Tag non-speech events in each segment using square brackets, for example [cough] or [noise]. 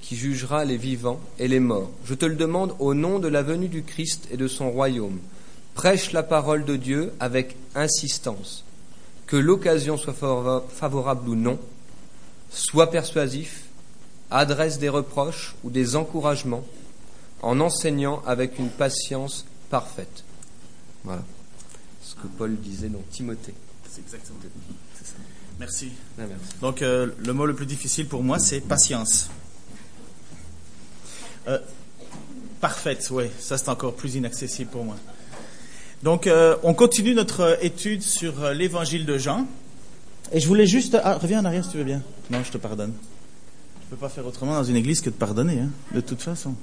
qui jugera les vivants et les morts. Je te le demande au nom de la venue du Christ et de son royaume. Prêche la parole de Dieu avec insistance. Que l'occasion soit favorable ou non, sois persuasif, adresse des reproches ou des encouragements, en enseignant avec une patience parfaite. Voilà ce que Paul disait dans Timothée. C'est exactement ça. Merci. Donc, euh, le mot le plus difficile pour moi, c'est patience. Euh, parfaite, oui, ça c'est encore plus inaccessible pour moi. Donc, euh, on continue notre étude sur l'évangile de Jean. Et je voulais juste. Ah, reviens en arrière si tu veux bien. Non, je te pardonne. Je ne peux pas faire autrement dans une église que de pardonner, hein, de toute façon.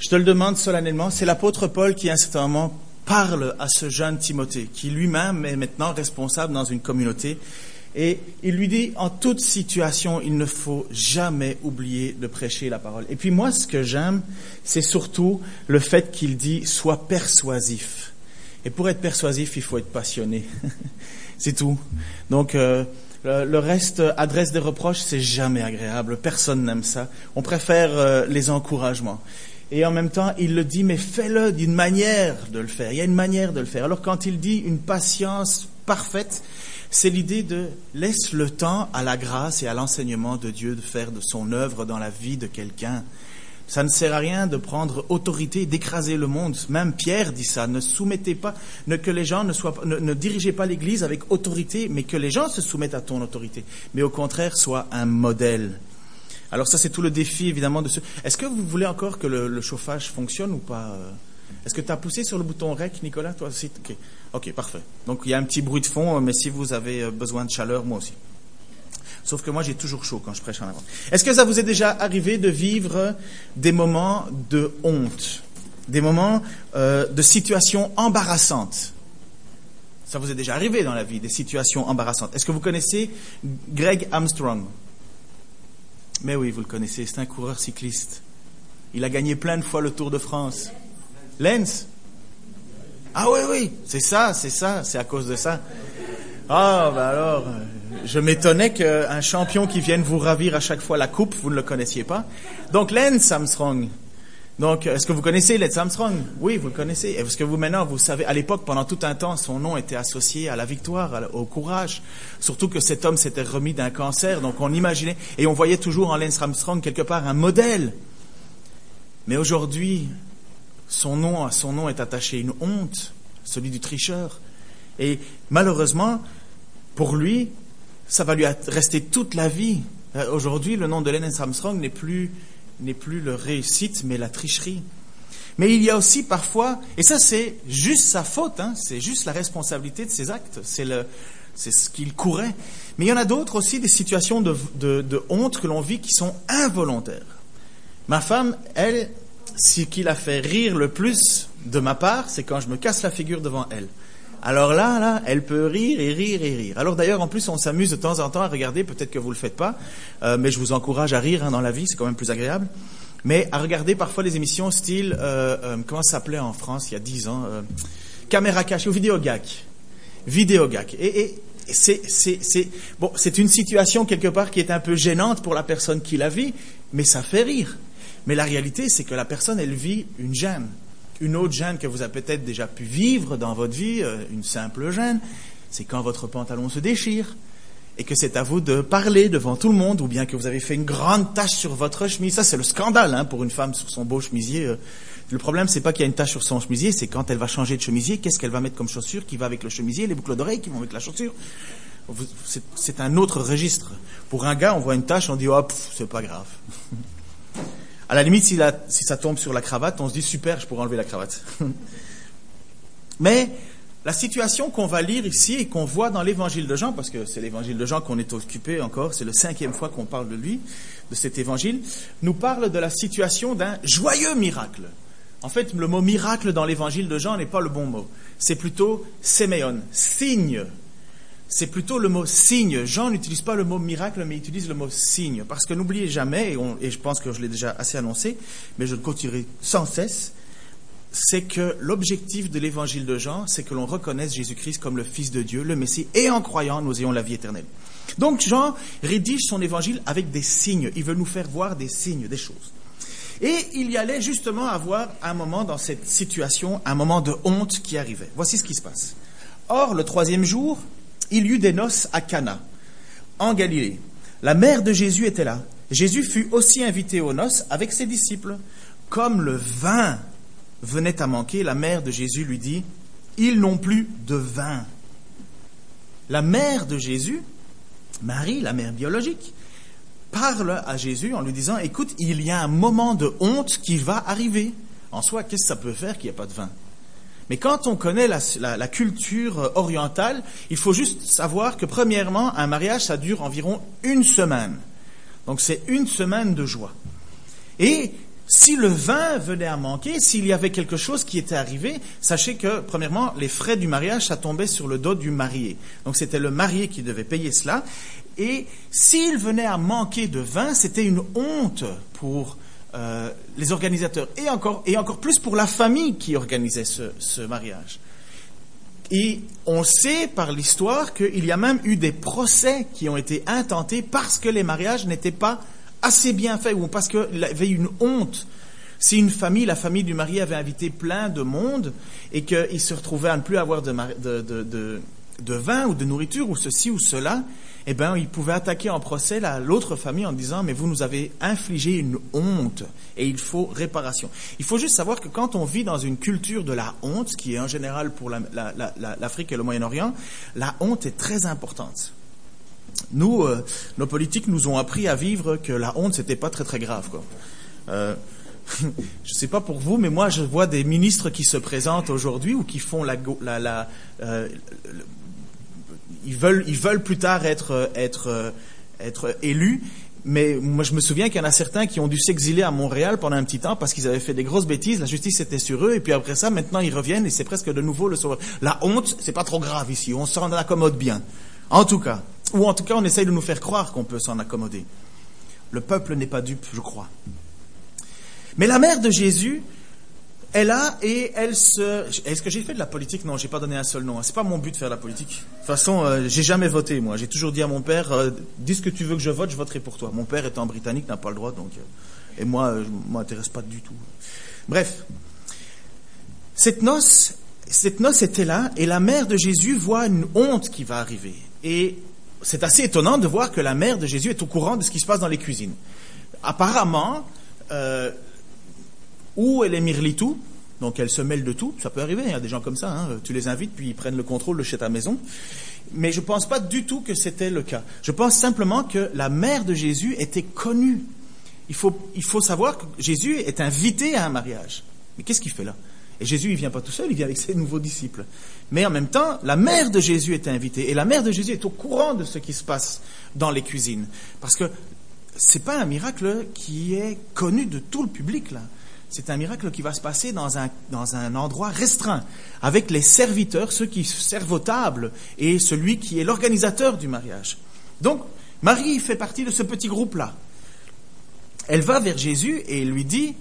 Je te le demande solennellement. C'est l'apôtre Paul qui, à un certain moment, parle à ce jeune Timothée, qui lui-même est maintenant responsable dans une communauté. Et il lui dit, en toute situation, il ne faut jamais oublier de prêcher la parole. Et puis moi, ce que j'aime, c'est surtout le fait qu'il dit, sois persuasif. Et pour être persuasif, il faut être passionné. [laughs] c'est tout. Donc, euh, le reste, adresse des reproches, c'est jamais agréable. Personne n'aime ça. On préfère euh, les encouragements. Et en même temps, il le dit, mais fais-le d'une manière de le faire. Il y a une manière de le faire. Alors quand il dit une patience parfaite, c'est l'idée de laisse le temps à la grâce et à l'enseignement de Dieu de faire de son œuvre dans la vie de quelqu'un. Ça ne sert à rien de prendre autorité, d'écraser le monde. Même Pierre dit ça. Ne soumettez pas, ne, que les gens ne soient, ne, dirigez pas l'Église avec autorité, mais que les gens se soumettent à ton autorité. Mais au contraire, sois un modèle. Alors ça, c'est tout le défi, évidemment, de ce... Est-ce que vous voulez encore que le, chauffage fonctionne ou pas euh? Est-ce que tu as poussé sur le bouton REC, Nicolas toi aussi? Ok. parfait. Donc il y a un petit bruit de fond, mais si vous avez euh, besoin de chaleur, moi aussi. Sauf que moi, j'ai toujours chaud quand je prêche en avant. Est-ce que ça vous est déjà arrivé de vivre des moments de honte, des moments euh, de situations embarrassantes? Ça vous est déjà arrivé dans la vie, des situations embarrassantes. Est-ce que vous connaissez Greg Armstrong? Mais oui, vous le connaissez, c'est un coureur cycliste. Il a gagné plein de fois le Tour de France. Lenz Ah oui, oui, c'est ça, c'est ça, c'est à cause de ça. Ah, ben alors, euh, je m'étonnais qu'un champion qui vienne vous ravir à chaque fois la coupe, vous ne le connaissiez pas. Donc, Lance Armstrong, donc, est-ce que vous connaissez Lance Armstrong? Oui, vous le connaissez. Est-ce que vous maintenant, vous savez, à l'époque, pendant tout un temps, son nom était associé à la victoire, au courage. Surtout que cet homme s'était remis d'un cancer, donc on imaginait, et on voyait toujours en Lance Armstrong quelque part un modèle. Mais aujourd'hui, son nom, à son nom est attaché une honte, celui du tricheur. Et malheureusement, pour lui, ça va lui rester toute la vie. Euh, aujourd'hui, le nom de Lance Armstrong n'est plus n'est plus le réussite, mais la tricherie. Mais il y a aussi parfois, et ça c'est juste sa faute, hein, c'est juste la responsabilité de ses actes, c'est le, c'est ce qu'il courait. Mais il y en a d'autres aussi, des situations de, de honte que l'on vit qui sont involontaires. Ma femme, elle, ce qui la fait rire le plus de ma part, c'est quand je me casse la figure devant elle. Alors là, là, elle peut rire et rire et rire. Alors d'ailleurs, en plus, on s'amuse de temps en temps à regarder, peut-être que vous le faites pas, euh, mais je vous encourage à rire hein, dans la vie, c'est quand même plus agréable. Mais à regarder parfois les émissions style, euh, euh, comment ça s'appelait en France il y a dix ans, caméra cachée ou vidéo gag. Vidéo gag. Et, et c'est, c'est, c'est, bon, c'est une situation quelque part qui est un peu gênante pour la personne qui la vit, mais ça fait rire. Mais la réalité, c'est que la personne, elle vit une gêne. Une autre gêne que vous avez peut-être déjà pu vivre dans votre vie, euh, une simple gêne, c'est quand votre pantalon se déchire et que c'est à vous de parler devant tout le monde, ou bien que vous avez fait une grande tache sur votre chemise. Ça, c'est le scandale hein, pour une femme sur son beau chemisier. Euh. Le problème, c'est pas qu'il y a une tache sur son chemisier, c'est quand elle va changer de chemisier, qu'est-ce qu'elle va mettre comme chaussure qui va avec le chemisier, les boucles d'oreilles qui vont avec la chaussure. C'est un autre registre. Pour un gars, on voit une tache, on dit oh, c'est pas grave. [laughs] À la limite, si, ça tombe sur la cravate, on se dit super, je pourrais enlever la cravate. [laughs] Mais la situation qu'on va lire ici et qu'on voit dans l'évangile de Jean, parce que c'est l'évangile de Jean qu'on est occupé encore, c'est la cinquième fois qu'on parle de lui, de cet évangile, nous parle de la situation d'un joyeux miracle. En fait, le mot miracle dans l'évangile de Jean n'est pas le bon mot. C'est plutôt séméon, signe c'est plutôt le mot signe. Jean n'utilise pas le mot miracle, mais il utilise le mot signe. Parce que n'oubliez jamais, et, je pense que je l'ai déjà assez annoncé, mais je le continuerai sans cesse, c'est que l'objectif de l'évangile de Jean, c'est que l'on reconnaisse Jésus-Christ comme le Fils de Dieu, le Messie, et en croyant, nous ayons la vie éternelle. Donc Jean rédige son évangile avec des signes. Il veut nous faire voir des signes, des choses. Et il y allait justement avoir un moment dans cette situation, un moment de honte qui arrivait. Voici ce qui se passe. Or, le troisième jour, il y eut des noces à Cana, en Galilée. La mère de Jésus était là. Jésus fut aussi invité aux noces avec ses disciples. Comme le vin venait à manquer, la mère de Jésus lui dit, Ils n'ont plus de vin. La mère de Jésus, Marie, la mère biologique, parle à Jésus en lui disant, Écoute, il y a un moment de honte qui va arriver. En soi, qu'est-ce que ça peut faire qu'il n'y ait pas de vin? Mais quand on connaît la, culture orientale, il faut juste savoir que premièrement, un mariage, ça dure environ une semaine. Donc c'est une semaine de joie. Et si le vin venait à manquer, s'il y avait quelque chose qui était arrivé, sachez que, premièrement, les frais du mariage, ça tombait sur le dos du marié. Donc c'était le marié qui devait payer cela. Et s'il venait à manquer de vin, c'était une honte pour euh, les organisateurs et encore, et encore plus pour la famille qui organisait ce, mariage. Et on sait par l'histoire qu'il y a même eu des procès qui ont été intentés parce que les mariages n'étaient pas assez bien faits ou parce qu'il y avait une honte. Si une famille, la famille du mari avait invité plein de monde et qu'il se retrouvait à ne plus avoir de vin ou de nourriture ou ceci ou cela, eh bien, il pouvait attaquer en procès l'autre famille en disant, mais vous nous avez infligé une honte et il faut réparation. Il faut juste savoir que quand on vit dans une culture de la honte, qui est en général pour l'Afrique et le Moyen-Orient, la honte est très importante. Nous, euh, nos politiques nous ont appris à vivre que la honte, c'était pas très très grave. Quoi. Euh, [laughs] je ne sais pas pour vous, mais moi, je vois des ministres qui se présentent aujourd'hui ou qui font la, la, la euh, ils veulent, ils veulent plus tard être, être, élus. Mais moi, je me souviens qu'il y en a certains qui ont dû s'exiler à Montréal pendant un petit temps parce qu'ils avaient fait des grosses bêtises. La justice était sur eux. Et puis après ça, maintenant, ils reviennent et c'est presque de nouveau le sauveur. La honte, c'est pas trop grave ici. On s'en accommode bien. En tout cas. Ou en tout cas, on essaye de nous faire croire qu'on peut s'en accommoder. Le peuple n'est pas dupe, je crois. Mais la mère de Jésus, elle a et elle se. Est-ce que j'ai fait de la politique? Non, j'ai pas donné un seul nom. C'est pas mon but de faire de la politique. De toute façon, euh, j'ai jamais voté moi. J'ai toujours dit à mon père euh, dis ce que tu veux que je vote, je voterai pour toi. Mon père étant britannique n'a pas le droit, donc euh, et moi, je m'intéresse pas du tout. Bref, cette noce, cette noce était là et la mère de Jésus voit une honte qui va arriver et c'est assez étonnant de voir que la mère de Jésus est au courant de ce qui se passe dans les cuisines. Apparemment, ou elle est mirlitou, donc elle se mêle de tout, ça peut arriver, il y a des gens comme ça, hein. tu les invites, puis ils prennent le contrôle de chez ta maison. Mais je ne pense pas du tout que c'était le cas. Je pense simplement que la mère de Jésus était connue. Il faut, il faut savoir que Jésus est invité à un mariage. Mais qu'est-ce qu'il fait là? Et Jésus, il vient pas tout seul, il vient avec ses nouveaux disciples. Mais en même temps, la mère de Jésus est invitée. Et la mère de Jésus est au courant de ce qui se passe dans les cuisines. Parce que c'est pas un miracle qui est connu de tout le public, là. C'est un miracle qui va se passer dans un, dans un endroit restreint, avec les serviteurs, ceux qui servent aux tables, et celui qui est l'organisateur du mariage. Donc, Marie fait partie de ce petit groupe-là. Elle va vers Jésus et lui dit,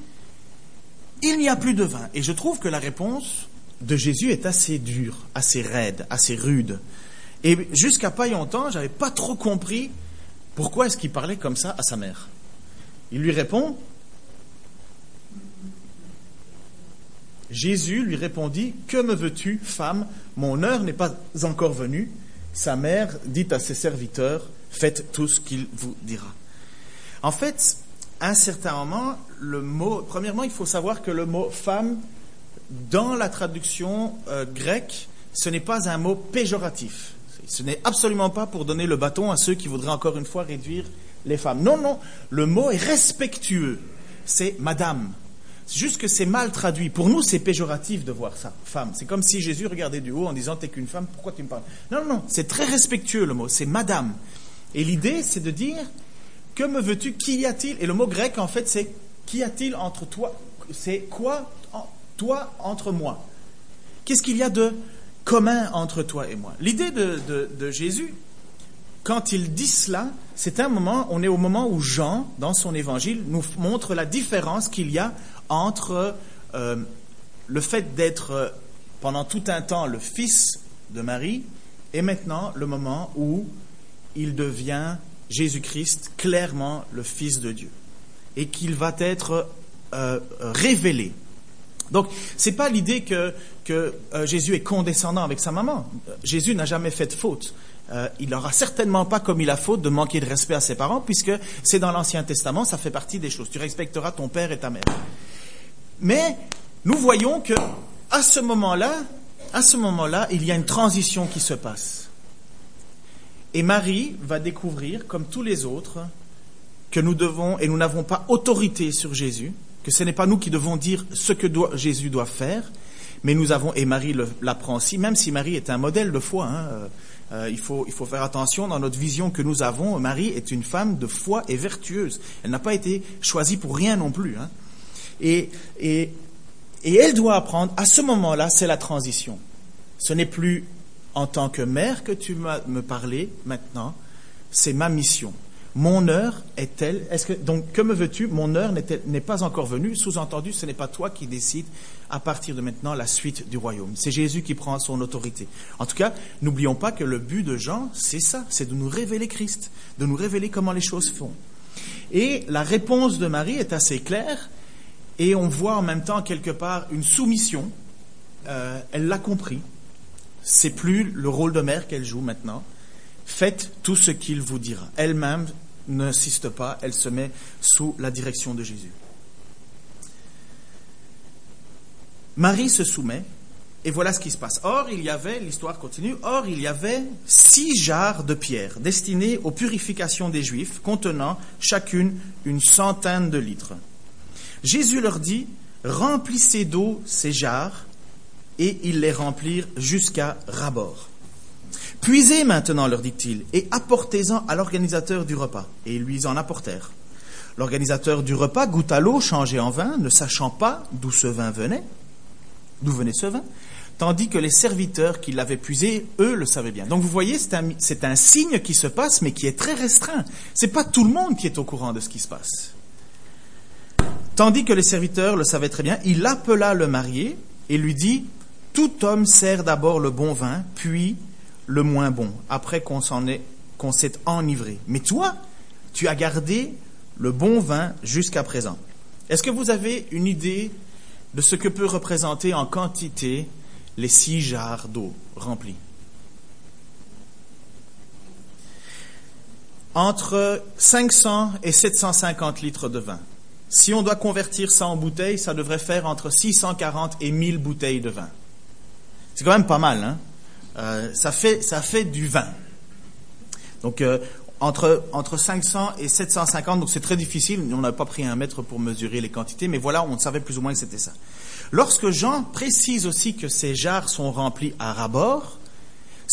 il n'y a plus de vin. Et je trouve que la réponse de Jésus est assez dure, assez raide, assez rude. Et jusqu'à pas longtemps, j'avais pas trop compris pourquoi est-ce qu'il parlait comme ça à sa mère. Il lui répond, Jésus lui répondit, Que me veux-tu, femme? Mon heure n'est pas encore venue. Sa mère dit à ses serviteurs, Faites tout ce qu'il vous dira. En fait, à un certain moment, le mot, premièrement, il faut savoir que le mot femme, dans la traduction euh, grecque, ce n'est pas un mot péjoratif. Ce n'est absolument pas pour donner le bâton à ceux qui voudraient encore une fois réduire les femmes. Non, non, le mot est respectueux. C'est madame. C'est juste que c'est mal traduit. Pour nous, c'est péjoratif de voir ça, femme. C'est comme si Jésus regardait du haut en disant T'es qu'une femme, pourquoi tu me parles? Non, non, c'est très respectueux le mot, c'est madame. Et l'idée, c'est de dire Que me veux-tu Qu'y a-t-il? Et le mot grec, en fait, c'est Qu'y a-t-il entre toi C'est quoi toi entre moi? Qu'est-ce qu'il y a de commun entre toi et moi? L'idée de, de Jésus, quand il dit cela, c'est un moment, on est au moment où Jean, dans son évangile, nous montre la différence qu'il y a entre euh, le fait d'être euh, pendant tout un temps le fils de Marie et maintenant le moment où il devient Jésus-Christ clairement le Fils de Dieu et qu'il va être euh, révélé. Donc, c'est pas l'idée que, que Jésus est condescendant avec sa maman. Jésus n'a jamais fait de faute. Il n'aura certainement pas commis la faute de manquer de respect à ses parents, puisque c'est dans l'Ancien Testament, ça fait partie des choses. Tu respecteras ton père et ta mère. Mais nous voyons que à ce moment-là, à ce moment-là, il y a une transition qui se passe. Et Marie va découvrir, comme tous les autres, que nous devons, et nous n'avons pas autorité sur Jésus, que ce n'est pas nous qui devons dire ce que Jésus doit faire, mais nous avons, et Marie l'apprend aussi, même si Marie est un modèle de foi, hein, euh, euh, il, faut, faire attention dans notre vision que nous avons. Marie est une femme de foi et vertueuse. Elle n'a pas été choisie pour rien non plus. Hein. Et, elle doit apprendre, à ce moment-là, c'est la transition. Ce n'est plus en tant que mère que tu me parler maintenant, c'est ma mission. Mon heure est telle. Est-ce que donc que me veux-tu? Mon heure n'est pas encore venue. Sous-entendu, ce n'est pas toi qui décides à partir de maintenant la suite du royaume. C'est Jésus qui prend son autorité. En tout cas, n'oublions pas que le but de Jean, c'est ça, c'est de nous révéler Christ, de nous révéler comment les choses font. Et la réponse de Marie est assez claire, et on voit en même temps quelque part une soumission. Euh, elle l'a compris. C'est plus le rôle de mère qu'elle joue maintenant. Faites tout ce qu'il vous dira. Elle-même n'insiste pas, elle se met sous la direction de Jésus. Marie se soumet, et voilà ce qui se passe. Or, il y avait, l'histoire continue, or, il y avait six jarres de pierre destinées aux purifications des Juifs, contenant chacune une centaine de litres. Jésus leur dit, remplissez d'eau ces jarres, et ils les remplirent jusqu'à rabord. Puisez maintenant, leur dit-il, et apportez-en à l'organisateur du repas. Et ils lui en apportèrent. L'organisateur du repas goûta l'eau changée en vin, ne sachant pas d'où ce vin venait, d'où venait ce vin, tandis que les serviteurs qui l'avaient puisé, eux, le savaient bien. Donc vous voyez, c'est un, signe qui se passe, mais qui est très restreint. C'est pas tout le monde qui est au courant de ce qui se passe. Tandis que les serviteurs le savaient très bien, il appela le marié et lui dit, tout homme sert d'abord le bon vin, puis le moins bon, après qu'on qu'on s'est enivré. Mais toi, tu as gardé le bon vin jusqu'à présent. Est-ce que vous avez une idée de ce que peut représenter en quantité les six jarres d'eau remplies? Entre 500 et 750 litres de vin. Si on doit convertir ça en bouteilles, ça devrait faire entre 640 et 1000 bouteilles de vin. C'est quand même pas mal, hein euh, ça, fait, ça fait du vin. Donc, euh, entre, entre 500 et 750, donc c'est très difficile, on n'a pas pris un mètre pour mesurer les quantités, mais voilà, on savait plus ou moins que c'était ça. Lorsque Jean précise aussi que ces jarres sont remplies à rabord,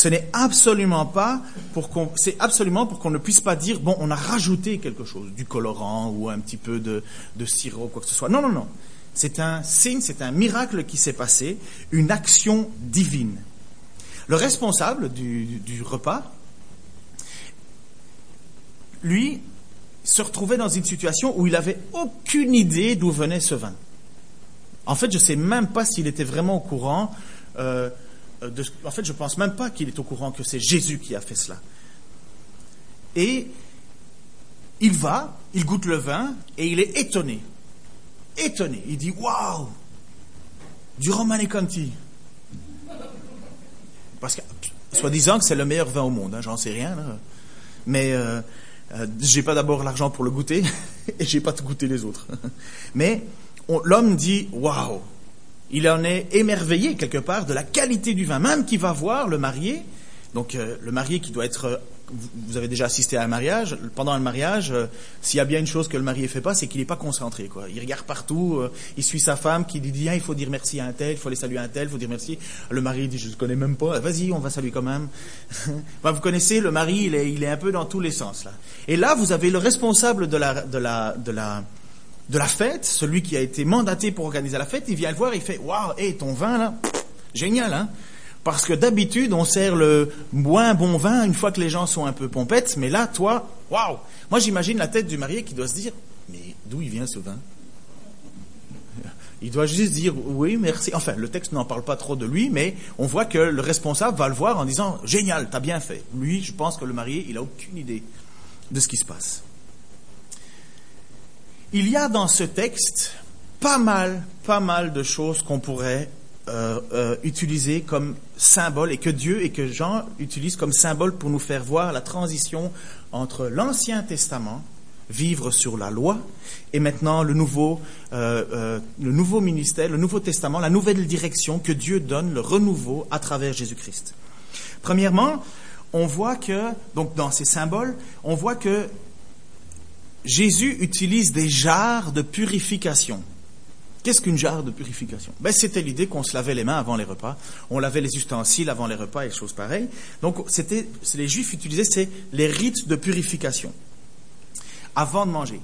ce n'est absolument pas pour qu'on, c'est absolument pour qu'on ne puisse pas dire, bon, on a rajouté quelque chose, du colorant ou un petit peu de, de sirop, quoi que ce soit. Non, non, non. C'est un signe, c'est un miracle qui s'est passé, une action divine. Le responsable du, repas, lui, se retrouvait dans une situation où il n'avait aucune idée d'où venait ce vin. En fait, je ne sais même pas s'il était vraiment au courant. Euh, de, en fait, je ne pense même pas qu'il est au courant que c'est Jésus qui a fait cela. Et il va, il goûte le vin et il est étonné. Étonné. Il dit Waouh Du Romane Conti. Parce que, soi-disant que c'est le meilleur vin au monde, hein, j'en sais rien. Mais euh, euh, j'ai pas d'abord l'argent pour le goûter [laughs] et j'ai pas goûté les autres. [laughs] Mais l'homme dit waouh, il en est émerveillé quelque part de la qualité du vin, même qu'il va voir le marié. Donc euh, le marié qui doit être vous avez déjà assisté à un mariage. Pendant un mariage, euh, s'il y a bien une chose que le mari ne fait pas, c'est qu'il n'est pas concentré. Quoi. Il regarde partout, euh, il suit sa femme qui dit il faut dire merci à un tel, il faut aller saluer un tel, il faut dire merci. Le mari dit je ne connais même pas, vas-y, on va saluer quand même. [laughs] vous connaissez, le mari, il est, il est un peu dans tous les sens. là. Et là, vous avez le responsable de la, de la, de la, de la fête, celui qui a été mandaté pour organiser la fête, il vient le voir, il fait waouh, hé, ton vin là, génial, hein parce que d'habitude, on sert le moins bon vin une fois que les gens sont un peu pompettes, mais là, toi, waouh Moi, j'imagine la tête du marié qui doit se dire, mais d'où il vient ce vin? Il doit juste dire oui, merci. Enfin, le texte n'en parle pas trop de lui, mais on voit que le responsable va le voir en disant génial, t'as bien fait. Lui, je pense que le marié, il a aucune idée de ce qui se passe. Il y a dans ce texte pas mal, pas mal de choses qu'on pourrait euh, euh, utiliser comme symbole et que Dieu et que Jean utilisent comme symbole pour nous faire voir la transition entre l'Ancien Testament vivre sur la loi, et maintenant le nouveau, euh, le nouveau ministère, le Nouveau Testament, la nouvelle direction que Dieu donne, le renouveau à travers Jésus-Christ. Premièrement, on voit que, donc dans ces symboles, on voit que Jésus utilise des jarres de purification. Qu'est-ce qu'une jarre de purification? Ben, C'était l'idée qu'on se lavait les mains avant les repas, on lavait les ustensiles avant les repas et choses pareilles. Donc, c'était, les Juifs utilisaient c'est les rites de purification avant de manger.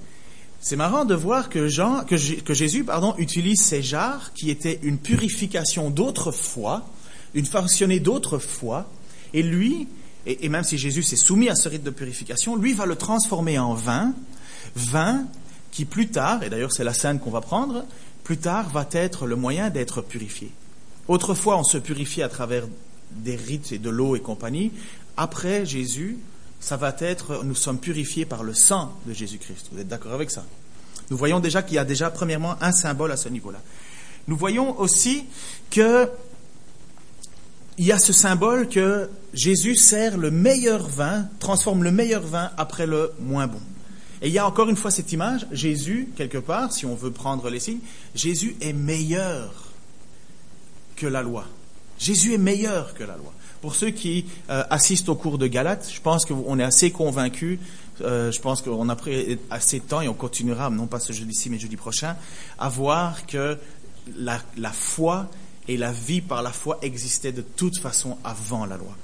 C'est marrant de voir que, Jean, que, Jésus pardon, utilise ces jarres qui étaient une purification d'autrefois, une fonctionnée d'autrefois, et lui, et, même si Jésus s'est soumis à ce rite de purification, lui va le transformer en vin, vin qui plus tard, et d'ailleurs c'est la scène qu'on va prendre, plus tard va être le moyen d'être purifié. Autrefois, on se purifiait à travers des rites et de l'eau et compagnie. Après Jésus, ça va être, nous sommes purifiés par le sang de Jésus-Christ. Vous êtes d'accord avec ça? Nous voyons déjà qu'il y a déjà premièrement un symbole à ce niveau-là. Nous voyons aussi que il y a ce symbole que Jésus sert le meilleur vin, transforme le meilleur vin après le moins bon. Et il y a encore une fois cette image, Jésus, quelque part, si on veut prendre les signes, Jésus est meilleur que la loi. Jésus est meilleur que la loi. Pour ceux qui euh, assistent au cours de Galate, je pense qu'on est assez convaincus. Euh, je pense qu'on a pris assez de temps et on continuera, non pas ce jeudi-ci, mais jeudi prochain, à voir que la, foi et la vie par la foi existaient de toute façon avant la loi.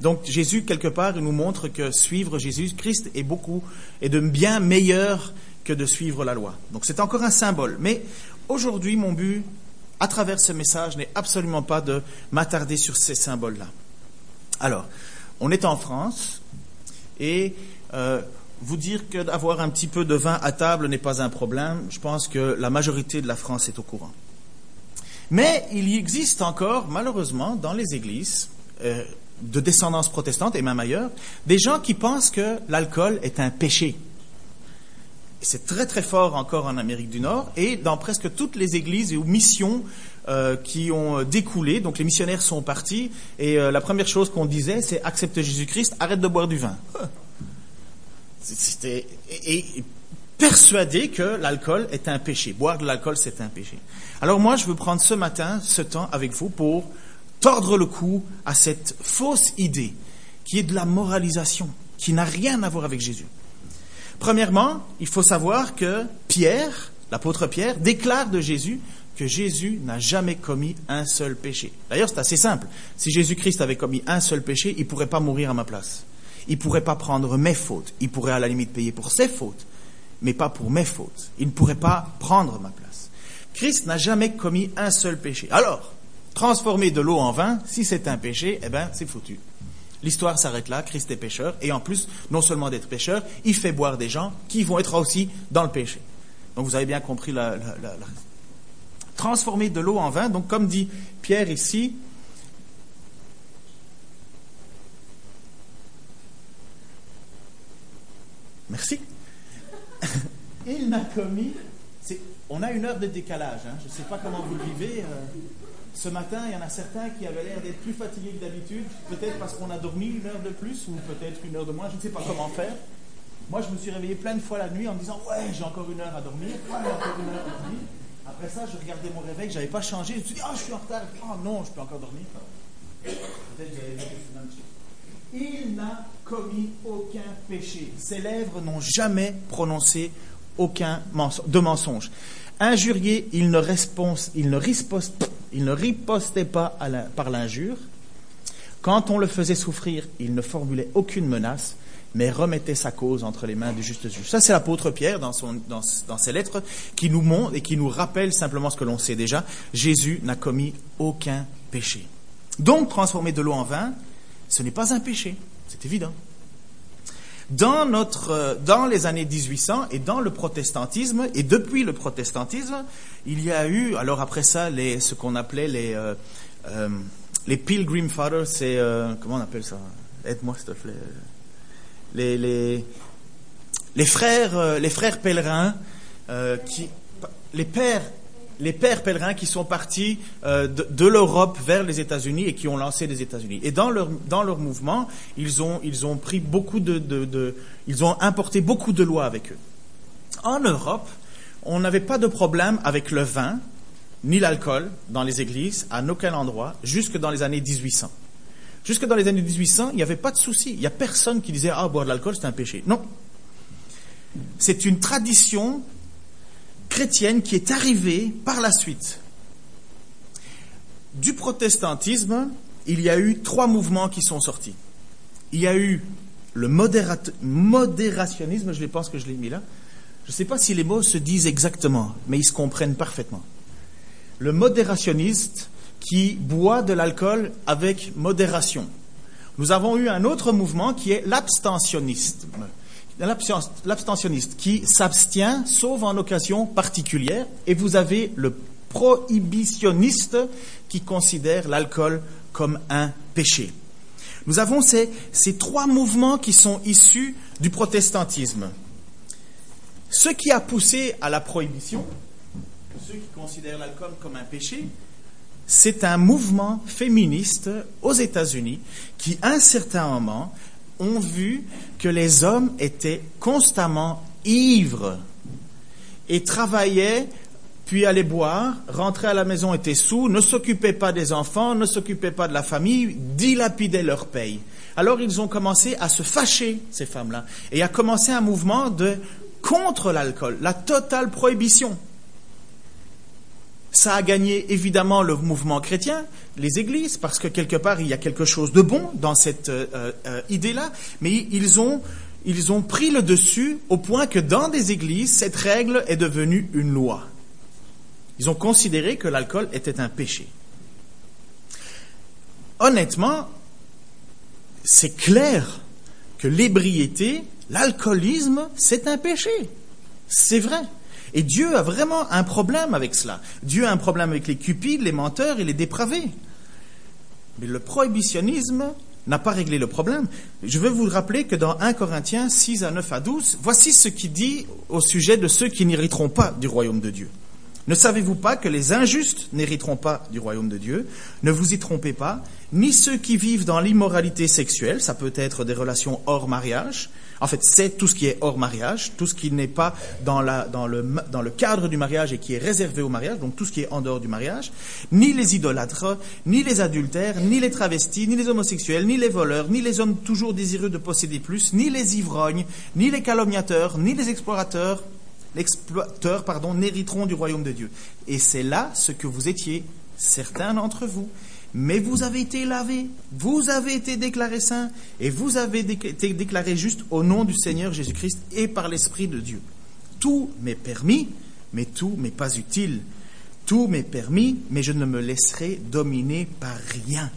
Donc Jésus, quelque part, il nous montre que suivre Jésus-Christ est beaucoup, et de bien meilleur que de suivre la loi. Donc c'est encore un symbole. Mais aujourd'hui, mon but, à travers ce message, n'est absolument pas de m'attarder sur ces symboles-là. Alors, on est en France et euh, vous dire que d'avoir un petit peu de vin à table n'est pas un problème. Je pense que la majorité de la France est au courant. Mais il y existe encore, malheureusement, dans les églises euh, de descendance protestante et même ailleurs, des gens qui pensent que l'alcool est un péché. C'est très très fort encore en Amérique du Nord et dans presque toutes les églises et ou missions euh, qui ont découlé. Donc les missionnaires sont partis et euh, la première chose qu'on disait, c'est accepte Jésus-Christ, arrête de boire du vin. [laughs] C'était et, persuadé que l'alcool est un péché. Boire de l'alcool, c'est un péché. Alors moi, je veux prendre ce matin ce temps avec vous pour tordre le cou à cette fausse idée qui est de la moralisation, qui n'a rien à voir avec Jésus. Premièrement, il faut savoir que Pierre, l'apôtre Pierre, déclare de Jésus que Jésus n'a jamais commis un seul péché. D'ailleurs, c'est assez simple. Si Jésus-Christ avait commis un seul péché, il ne pourrait pas mourir à ma place. Il ne pourrait pas prendre mes fautes. Il pourrait à la limite payer pour ses fautes, mais pas pour mes fautes. Il ne pourrait pas prendre ma place. Christ n'a jamais commis un seul péché. Alors, transformer de l'eau en vin, si c'est un péché, eh bien, c'est foutu. L'histoire s'arrête là, Christ est pécheur, et en plus, non seulement d'être pécheur, il fait boire des gens qui vont être aussi dans le péché. Donc vous avez bien compris la, la, la, transformer de l'eau en vin. Donc, comme dit Pierre ici, merci. Il n'a commis. On a une heure de décalage. Hein. Je ne sais pas comment vous le vivez. Euh. Ce matin, il y en a certains qui avaient l'air d'être plus fatigués que d'habitude, peut-être parce qu'on a dormi une heure de plus ou peut-être une heure de moins. Je ne sais pas comment faire. Moi, je me suis réveillé plein de fois la nuit en me disant Ouais, j'ai encore une heure à dormir. Ouais, encore une heure à dormir. Après ça, je regardais mon réveil, je n'avais pas changé. Je me suis dit, ah, je suis en retard. Ah non, je peux encore dormir. Il n'a commis aucun péché. Ses lèvres n'ont jamais prononcé aucun de mensonge. Injurié, il ne, ripostait pas par l'injure. Quand on le faisait souffrir, il ne formulait aucune menace mais remettait sa cause entre les mains du juste juge. Ça, c'est l'apôtre Pierre dans, ses lettres qui nous montre et qui nous rappelle simplement ce que l'on sait déjà. Jésus n'a commis aucun péché. Donc, transformer de l'eau en vin, ce n'est pas un péché, c'est évident. Dans, notre, euh, dans les années 1800 et dans le protestantisme, et depuis le protestantisme, il y a eu, alors après ça, les, ce qu'on appelait les, euh, euh, les Pilgrim Fathers, c'est, comment on appelle ça? Aide-moi s'il. Les, les, les, frères, les frères pèlerins, qui, les pères les pères pèlerins qui sont partis euh, de, l'Europe vers les États-Unis et qui ont lancé les États-Unis. Et dans leur, dans leur mouvement, ils ont, ils ont pris beaucoup de, de, ils ont importé beaucoup de lois avec eux. En Europe, on n'avait pas de problème avec le vin ni l'alcool dans les églises à aucun endroit jusque dans les années 1800. Jusque dans les années 1800, il n'y avait pas de souci. Il n'y a personne qui disait ah boire de l'alcool c'est un péché. Non, c'est une tradition chrétienne qui est arrivée par la suite. Du protestantisme, il y a eu trois mouvements qui sont sortis. Il y a eu le modérationnisme, je pense que je l'ai mis là. Je ne sais pas si les mots se disent exactement, mais ils se comprennent parfaitement. Le modérationniste qui boit de l'alcool avec modération. Nous avons eu un autre mouvement qui est l'abstentionnisme l'abstentionniste qui s'abstient sauf en occasion particulière, et vous avez le prohibitionniste qui considère l'alcool comme un péché. Nous avons ces, ces, trois mouvements qui sont issus du protestantisme. Ce qui a poussé à la prohibition, ceux qui considèrent l'alcool comme un péché, c'est un mouvement féministe aux États-Unis qui, à un certain moment, ont vu que les hommes étaient constamment ivres et travaillaient, puis allaient boire, rentraient à la maison, étaient sous, ne s'occupaient pas des enfants, ne s'occupaient pas de la famille, dilapidaient leur paye. Alors ils ont commencé à se fâcher, ces femmes-là, et à commencer un mouvement de contre l'alcool, la totale prohibition. Ça a gagné évidemment le mouvement chrétien, les églises, parce que quelque part il y a quelque chose de bon dans cette euh, euh, idée-là, mais ils ont, ils ont pris le dessus au point que dans des églises, cette règle est devenue une loi. Ils ont considéré que l'alcool était un péché. Honnêtement, c'est clair que l'ébriété, l'alcoolisme, c'est un péché. C'est vrai. Et Dieu a vraiment un problème avec cela. Dieu a un problème avec les cupides, les menteurs et les dépravés. Mais le prohibitionnisme n'a pas réglé le problème. Je veux vous rappeler que dans 1 Corinthiens 6 à 9 à 12, voici ce qui dit au sujet de ceux qui n'hériteront pas du royaume de Dieu. Ne savez-vous pas que les injustes n'hériteront pas du royaume de Dieu? Ne vous y trompez pas, ni ceux qui vivent dans l'immoralité sexuelle, ça peut être des relations hors mariage, en fait c'est tout ce qui est hors mariage, tout ce qui n'est pas dans, le, cadre du mariage et qui est réservé au mariage, donc tout ce qui est en dehors du mariage, ni les idolâtres, ni les adultères, ni les travestis, ni les homosexuels, ni les voleurs, ni les hommes toujours désireux de posséder plus, ni les ivrognes, ni les calomniateurs, ni les explorateurs, pardon, n'hériteront du royaume de Dieu. Et c'est là ce que vous étiez, certains d'entre vous. Mais vous avez été lavés, vous avez été déclarés saints, et vous avez été déclarés justes au nom du Seigneur Jésus-Christ et par l'Esprit de Dieu. Tout m'est permis, mais tout m'est pas utile. Tout m'est permis, mais je ne me laisserai dominer par rien.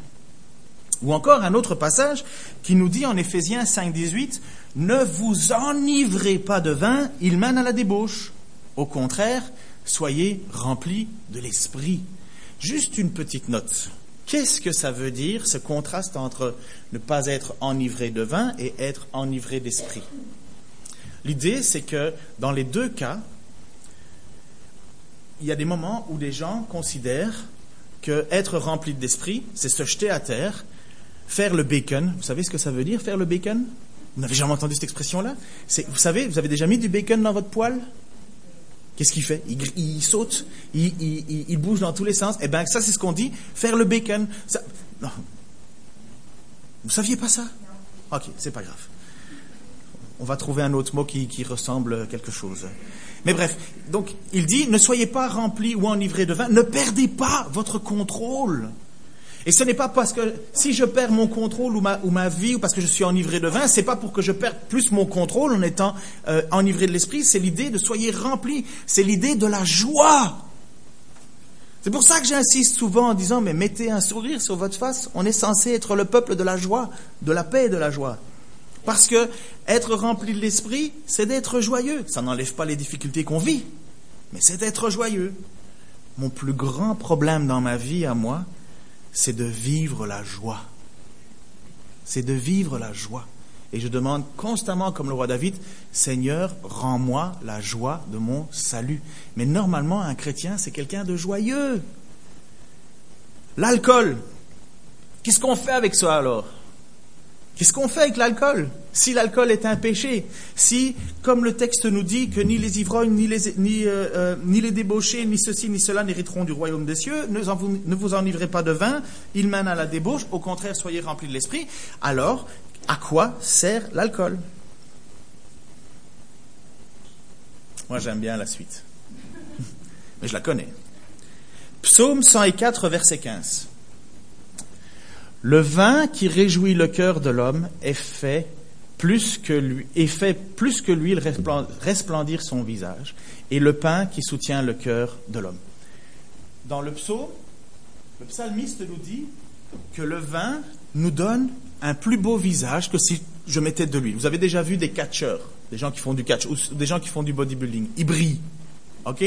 Ou encore un autre passage qui nous dit en Éphésiens 5, 18, ne vous enivrez pas de vin, il mène à la débauche. Au contraire, soyez remplis de l'esprit. Juste une petite note. Qu'est-ce que ça veut dire, ce contraste entre ne pas être enivré de vin et être enivré d'esprit? L'idée, c'est que dans les deux cas, il y a des moments où des gens considèrent que être rempli d'esprit, c'est se jeter à terre, faire le bacon. Vous savez ce que ça veut dire, faire le bacon? Vous n'avez jamais entendu cette expression-là? Vous savez, vous avez déjà mis du bacon dans votre poêle? Qu'est-ce qu'il fait? Il, saute, il, bouge dans tous les sens. Eh bien, ça, c'est ce qu'on dit, faire le bacon. Ça, non. Vous saviez pas ça? Ok, c'est pas grave. On va trouver un autre mot qui, qui ressemble à quelque chose. Mais bref, donc, il dit, ne soyez pas remplis ou enivrés de vin, ne perdez pas votre contrôle. Et ce n'est pas parce que si je perds mon contrôle ou ma, ou ma vie ou parce que je suis enivré de vin, c'est pas pour que je perde plus mon contrôle en étant euh, enivré de l'esprit, c'est l'idée de soyez remplis, c'est l'idée de la joie. C'est pour ça que j'insiste souvent en disant, mais mettez un sourire sur votre face, on est censé être le peuple de la joie, de la paix et de la joie. Parce que être rempli de l'esprit, c'est d'être joyeux. Ça n'enlève pas les difficultés qu'on vit, mais c'est d'être joyeux. Mon plus grand problème dans ma vie à moi, c'est de vivre la joie. C'est de vivre la joie. Et je demande constamment, comme le roi David, Seigneur, rends-moi la joie de mon salut. Mais normalement, un chrétien, c'est quelqu'un de joyeux. L'alcool. Qu'est-ce qu'on fait avec ça alors? Qu'est-ce qu'on fait avec l'alcool? Si l'alcool est un péché, si, comme le texte nous dit, que ni les ivrognes, ni les, ni, euh, euh, ni les débauchés, ni ceci, ni cela n'hériteront du royaume des cieux, ne, vous, ne vous enivrez pas de vin, il mène à la débauche, au contraire, soyez remplis de l'esprit, alors à quoi sert l'alcool? Moi j'aime bien la suite, [laughs] mais je la connais. Psaume 104, verset 15. Le vin qui réjouit le cœur de l'homme est fait plus que lui, est fait plus que l'huile resplendir son visage, et le pain qui soutient le cœur de l'homme. Dans le psaume, le psalmiste nous dit que le vin nous donne un plus beau visage que si je mettais de l'huile. Vous avez déjà vu des catcheurs, des gens qui font du catch, ou des gens qui font du bodybuilding. Ils brillent. OK?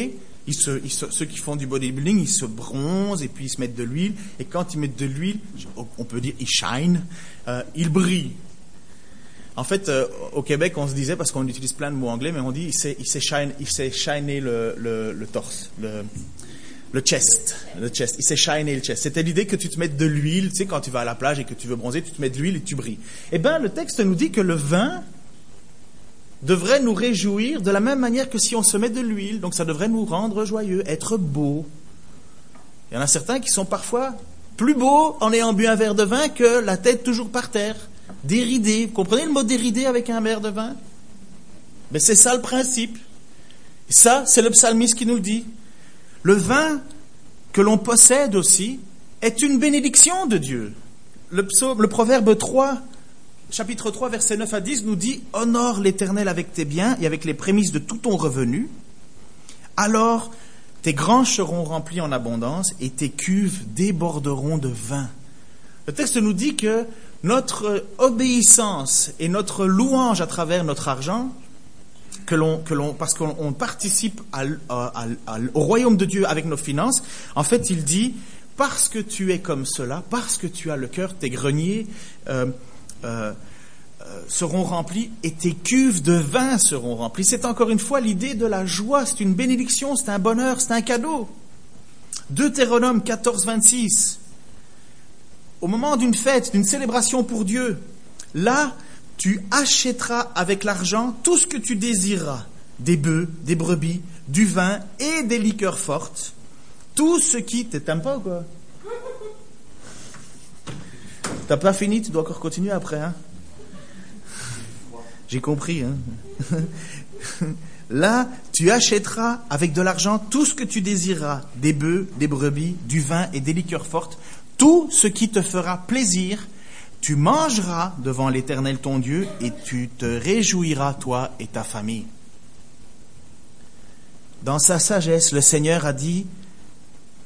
Ceux qui font du bodybuilding, ils se bronzent et puis ils se mettent de l'huile. Et quand ils mettent de l'huile, on peut dire ils shine, euh, ils brillent. En fait, euh, au Québec, on se disait, parce qu'on utilise plein de mots anglais, mais on dit il s'est shine, le, torse, le, chest, le chest. Il s'est le chest. C'était l'idée que tu te mettes de l'huile, tu sais, quand tu vas à la plage et que tu veux bronzer, tu te mets de l'huile et tu brilles. Eh bien, le texte nous dit que le vin, devrait nous réjouir de la même manière que si on se met de l'huile. Donc ça devrait nous rendre joyeux, être beau. Il y en a certains qui sont parfois plus beaux en ayant bu un verre de vin que la tête toujours par terre, déridé. Vous comprenez le mot déridé avec un verre de vin? Mais c'est ça le principe. Ça, c'est le psalmiste qui nous dit. Le vin que l'on possède aussi est une bénédiction de Dieu. Le, le proverbe 3 chapitre 3, verset 9 à 10 nous dit Honore l'Éternel avec tes biens et avec les prémices de tout ton revenu. Alors tes granges seront remplies en abondance et tes cuves déborderont de vin. Le texte nous dit que notre obéissance et notre louange à travers notre argent, que l'on, que l'on, parce qu'on participe au royaume de Dieu avec nos finances, en fait, il dit parce que tu es comme cela, parce que tu as le cœur, tes greniers, euh, euh, euh, seront remplis et tes cuves de vin seront remplies. C'est encore une fois l'idée de la joie, c'est une bénédiction, c'est un bonheur, c'est un cadeau. Deutéronome 14, 26. Au moment d'une fête, d'une célébration pour Dieu, là, tu achèteras avec l'argent tout ce que tu désireras, des bœufs, des brebis, du vin et des liqueurs fortes, tout ce qui... T'aimes pas ou quoi? T'as pas fini, tu dois encore continuer après. Hein J'ai compris. Hein Là, tu achèteras avec de l'argent tout ce que tu désireras, des bœufs, des brebis, du vin et des liqueurs fortes, tout ce qui te fera plaisir. Tu mangeras devant l'Éternel ton Dieu et tu te réjouiras, toi et ta famille. Dans sa sagesse, le Seigneur a dit,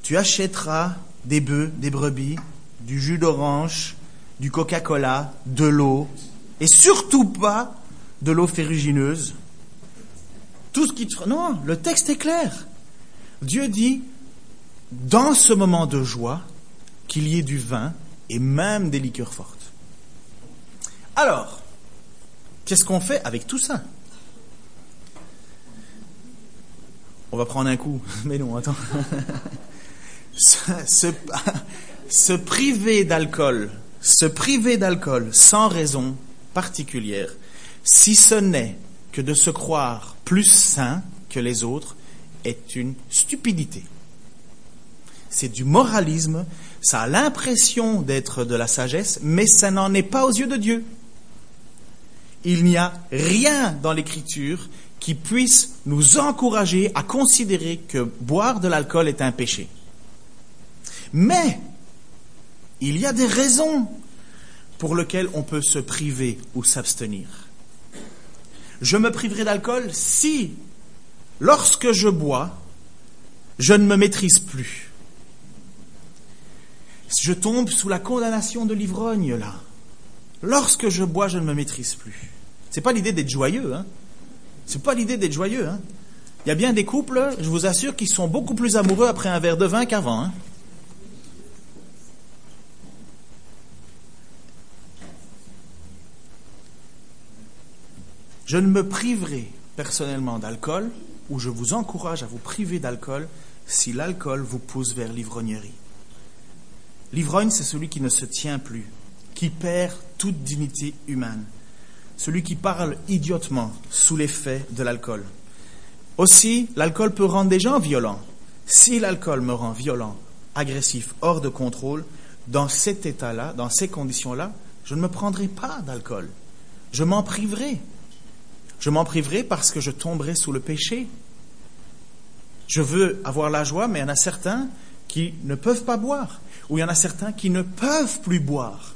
tu achèteras des bœufs, des brebis, du jus d'orange, du Coca-Cola, de l'eau, et surtout pas de l'eau ferrugineuse. Tout ce qui Non, le texte est clair. Dieu dit, dans ce moment de joie, qu'il y ait du vin et même des liqueurs fortes. Alors, qu'est-ce qu'on fait avec tout ça? On va prendre un coup. [laughs] Mais non, attends. [laughs] [laughs] se priver d'alcool se priver d'alcool sans raison particulière, si ce n'est que de se croire plus sain que les autres, est une stupidité. C'est du moralisme, ça a l'impression d'être de la sagesse, mais ça n'en est pas aux yeux de Dieu. Il n'y a rien dans l'Écriture qui puisse nous encourager à considérer que boire de l'alcool est un péché. Mais il y a des raisons pour lesquelles on peut se priver ou s'abstenir. Je me priverai d'alcool si, lorsque je bois, je ne me maîtrise plus. Je tombe sous la condamnation de l'ivrogne, là. Lorsque je bois, je ne me maîtrise plus. C'est pas l'idée d'être joyeux, hein. C'est pas l'idée d'être joyeux, hein. Il y a bien des couples, je vous assure, qui sont beaucoup plus amoureux après un verre de vin qu'avant, hein. Je ne me priverai personnellement d'alcool, ou je vous encourage à vous priver d'alcool, si l'alcool vous pousse vers l'ivrognerie. L'ivrogne, c'est celui qui ne se tient plus, qui perd toute dignité humaine, celui qui parle idiotement sous l'effet de l'alcool. Aussi, l'alcool peut rendre des gens violents. Si l'alcool me rend violent, agressif, hors de contrôle, dans cet état-là, dans ces conditions-là, je ne me prendrai pas d'alcool. Je m'en priverai. Je m'en priverai parce que je tomberai sous le péché. Je veux avoir la joie, mais il y en a certains qui ne peuvent pas boire, ou il y en a certains qui ne peuvent plus boire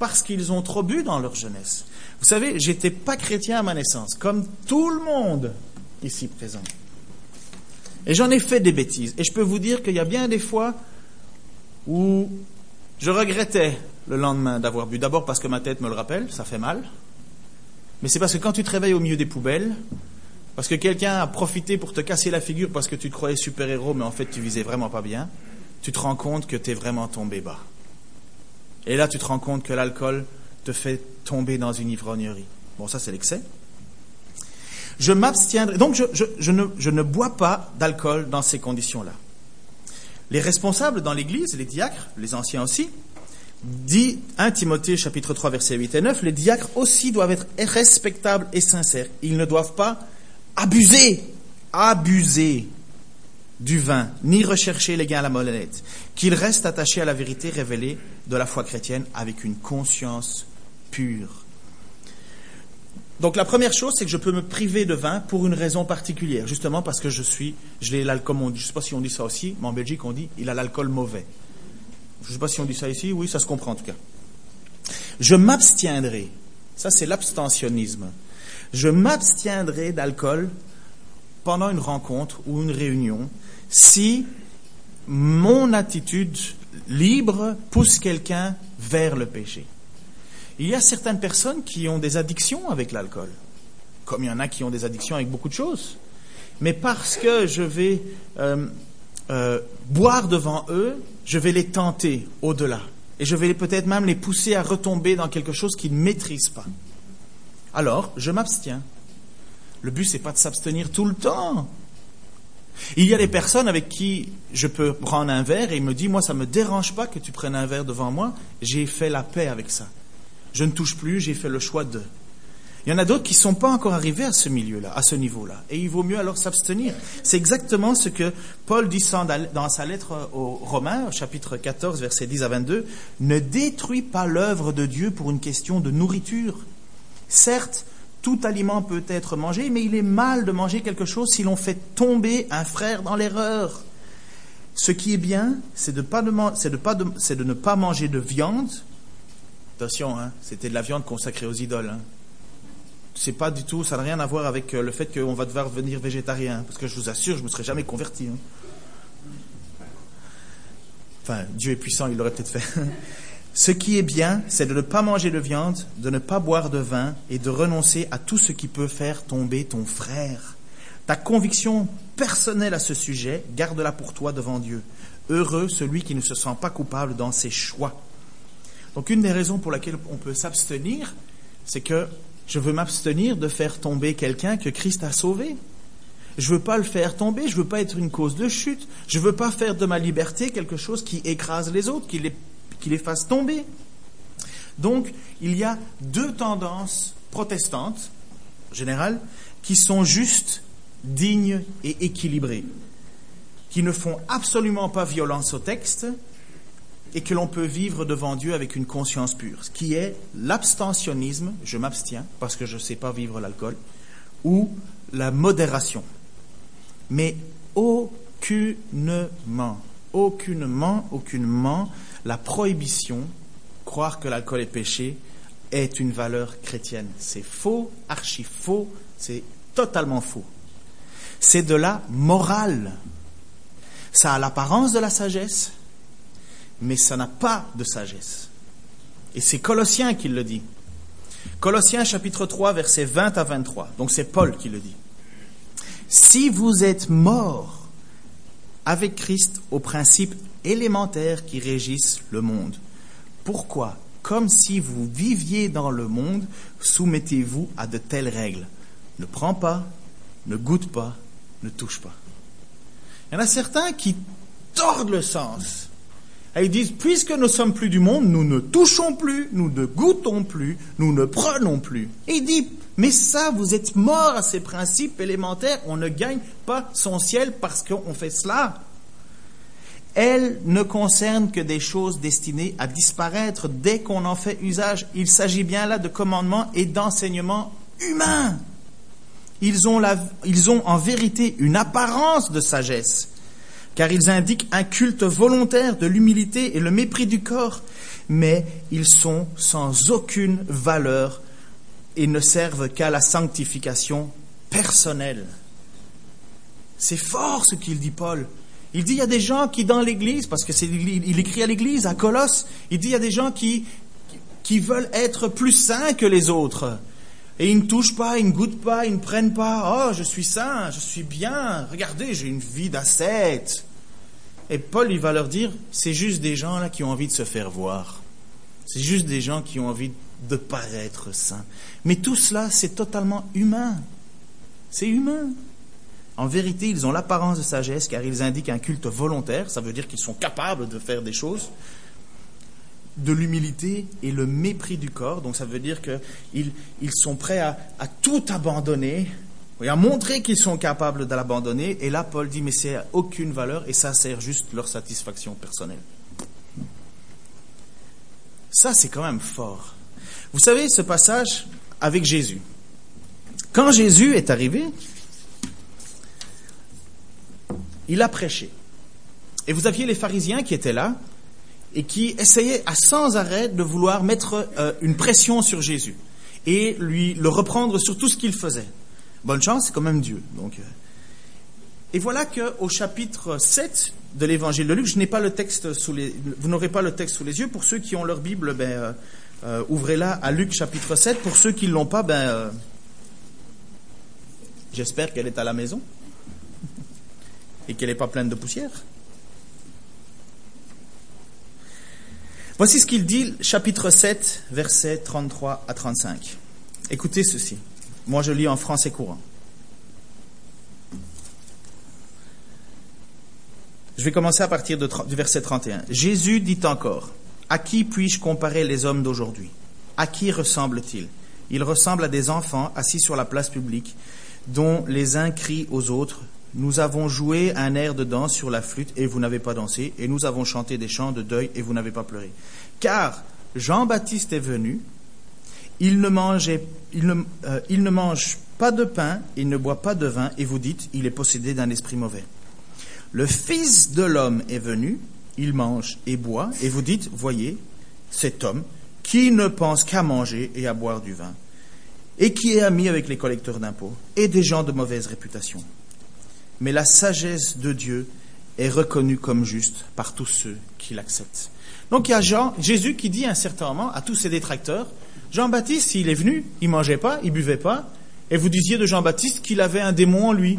parce qu'ils ont trop bu dans leur jeunesse. Vous savez, j'étais pas chrétien à ma naissance, comme tout le monde ici présent. Et j'en ai fait des bêtises. Et je peux vous dire qu'il y a bien des fois où je regrettais le lendemain d'avoir bu. D'abord parce que ma tête me le rappelle, ça fait mal. Mais c'est parce que quand tu te réveilles au milieu des poubelles, parce que quelqu'un a profité pour te casser la figure parce que tu te croyais super-héros, mais en fait tu visais vraiment pas bien, tu te rends compte que tu es vraiment tombé bas. Et là, tu te rends compte que l'alcool te fait tomber dans une ivrognerie. Bon, ça, c'est l'excès. Je m'abstiendrai. Donc, je, ne, je ne bois pas d'alcool dans ces conditions-là. Les responsables dans l'Église, les diacres, les anciens aussi, dit 1 Timothée chapitre 3 versets 8 et 9, les diacres aussi doivent être respectables et sincères. Ils ne doivent pas abuser, abuser du vin, ni rechercher les gains à la molette, qu'ils restent attachés à la vérité révélée de la foi chrétienne avec une conscience pure. Donc la première chose, c'est que je peux me priver de vin pour une raison particulière, justement parce que je suis, je l'ai l'alcool, je ne sais pas si on dit ça aussi, mais en Belgique on dit, il a l'alcool mauvais. Je ne sais pas si on dit ça ici, oui, ça se comprend en tout cas. Je m'abstiendrai, ça c'est l'abstentionnisme, je m'abstiendrai d'alcool pendant une rencontre ou une réunion si mon attitude libre pousse quelqu'un vers le péché. Il y a certaines personnes qui ont des addictions avec l'alcool, comme il y en a qui ont des addictions avec beaucoup de choses. Mais parce que je vais euh, euh, boire devant eux, je vais les tenter au-delà. Et je vais peut-être même les pousser à retomber dans quelque chose qu'ils ne maîtrisent pas. Alors, je m'abstiens. Le but, c'est pas de s'abstenir tout le temps. Il y a des personnes avec qui je peux prendre un verre et me dit, moi, ça ne me dérange pas que tu prennes un verre devant moi. J'ai fait la paix avec ça. Je ne touche plus, j'ai fait le choix de. Il y en a d'autres qui ne sont pas encore arrivés à ce milieu-là, à ce niveau-là. Et il vaut mieux alors s'abstenir. C'est exactement ce que Paul dit dans sa lettre aux Romains, chapitre 14, versets 10 à 22. Ne détruis pas l'œuvre de Dieu pour une question de nourriture. Certes, tout aliment peut être mangé, mais il est mal de manger quelque chose si l'on fait tomber un frère dans l'erreur. Ce qui est bien, c'est de, ne pas manger de viande. Attention, hein, c'était de la viande consacrée aux idoles. Hein. C'est pas du tout, ça n'a rien à voir avec euh, le fait qu'on va devoir devenir végétarien. Parce que je vous assure, je ne me serais jamais converti. Hein. Enfin, Dieu est puissant, il l'aurait peut-être fait. [laughs] Ce qui est bien, c'est de ne pas manger de viande, de ne pas boire de vin et de renoncer à tout ce qui peut faire tomber ton frère. Ta conviction personnelle à ce sujet, garde-la pour toi devant Dieu. Heureux celui qui ne se sent pas coupable dans ses choix. Donc une des raisons pour laquelle on peut s'abstenir, c'est que je veux m'abstenir de faire tomber quelqu'un que Christ a sauvé. Je veux pas le faire tomber, je veux pas être une cause de chute, je veux pas faire de ma liberté quelque chose qui écrase les autres, qui les qui les fasse tomber. Donc, il y a deux tendances protestantes, générales, qui sont justes, dignes et équilibrées, qui ne font absolument pas violence au texte et que l'on peut vivre devant Dieu avec une conscience pure, ce qui est l'abstentionnisme, je m'abstiens parce que je ne sais pas vivre l'alcool, ou la modération. Mais aucunement, aucunement, aucunement, la prohibition, croire que l'alcool est péché, est une valeur chrétienne. C'est faux, archi faux, c'est totalement faux. C'est de la morale. Ça a l'apparence de la sagesse, mais ça n'a pas de sagesse. Et c'est Colossiens qui le dit. Colossiens chapitre 3, versets 20 à 23. Donc c'est Paul qui le dit. Si vous êtes morts avec Christ aux principes élémentaires qui régissent le monde, pourquoi, comme si vous viviez dans le monde, soumettez-vous à de telles règles? Ne prends pas, ne goûte pas, ne touche pas. Il y en a certains qui tordent le sens. Et ils disent, puisque nous sommes plus du monde, nous ne touchons plus, nous ne goûtons plus, nous ne prenons plus. Et il dit, mais ça, vous êtes morts à ces principes élémentaires, on ne gagne pas son ciel parce qu'on fait cela. Elle ne concerne que des choses destinées à disparaître dès qu'on en fait usage. Il s'agit bien là de commandements et d'enseignements humains. Ils ont, ils ont en vérité une apparence de sagesse, car ils indiquent un culte volontaire de l'humilité et le mépris du corps, mais ils sont sans aucune valeur et ne servent qu'à la sanctification personnelle. C'est fort ce qu'il dit Paul. Il dit il y a des gens qui dans l'Église, parce que il écrit à l'Église à Colosse, il dit il y a des gens qui veulent être plus saints que les autres. Et ils ne touchent pas, ils ne goûtent pas, ils ne prennent pas. Oh, je suis saint, je suis bien. Regardez, j'ai une vie d'ascète. Et Paul, il va leur dire, c'est juste des gens là qui ont envie de se faire voir. C'est juste des gens qui ont envie de paraître saints. Mais tout cela, c'est totalement humain. C'est humain. En vérité, ils ont l'apparence de sagesse car ils indiquent un culte volontaire, ça veut dire qu'ils sont capables de faire des choses, de l'humilité et le mépris du corps. Donc ça veut dire qu'ils ils sont prêts à, tout abandonner et à montrer qu'ils sont capables de l'abandonner. Et là, Paul dit, mais c'est aucune valeur et ça sert juste leur satisfaction personnelle. Ça, c'est quand même fort. Vous savez, ce passage avec Jésus. Quand Jésus est arrivé, il a prêché. Et vous aviez les pharisiens qui étaient là, et qui essayait à sans arrêt de vouloir mettre euh, une pression sur Jésus et lui le reprendre sur tout ce qu'il faisait. Bonne chance, c'est quand même Dieu. Donc, euh. Et voilà qu'au chapitre 7 de l'évangile de Luc, je n'ai pas le texte sous les, vous n'aurez pas le texte sous les yeux. Pour ceux qui ont leur Bible, ben, euh, ouvrez-la à Luc chapitre 7. Pour ceux qui ne l'ont pas, ben, j'espère qu'elle est à la maison et qu'elle n'est pas pleine de poussière. Voici ce qu'il dit, chapitre 7, versets 33 à 35. Écoutez ceci. Moi, je lis en français courant. Je vais commencer à partir du verset 31. Jésus dit encore, À qui puis-je comparer les hommes d'aujourd'hui? À qui ressemblent-ils Ils ressemblent à des enfants assis sur la place publique, dont les uns crient aux autres, nous avons joué un air de danse sur la flûte et vous n'avez pas dansé, et nous avons chanté des chants de deuil et vous n'avez pas pleuré. Car Jean-Baptiste est venu, euh, il ne mange pas de pain, il ne boit pas de vin, et vous dites, il est possédé d'un esprit mauvais. Le Fils de l'homme est venu, il mange et boit, et vous dites, voyez, cet homme qui ne pense qu'à manger et à boire du vin, et qui est ami avec les collecteurs d'impôts et des gens de mauvaise réputation mais la sagesse de Dieu est reconnue comme juste par tous ceux qui l'acceptent. Donc il y a Jean, Jésus qui dit à un certain moment à tous ses détracteurs, Jean-Baptiste, il est venu, il mangeait pas, il buvait pas, et vous disiez de Jean-Baptiste qu'il avait un démon en lui.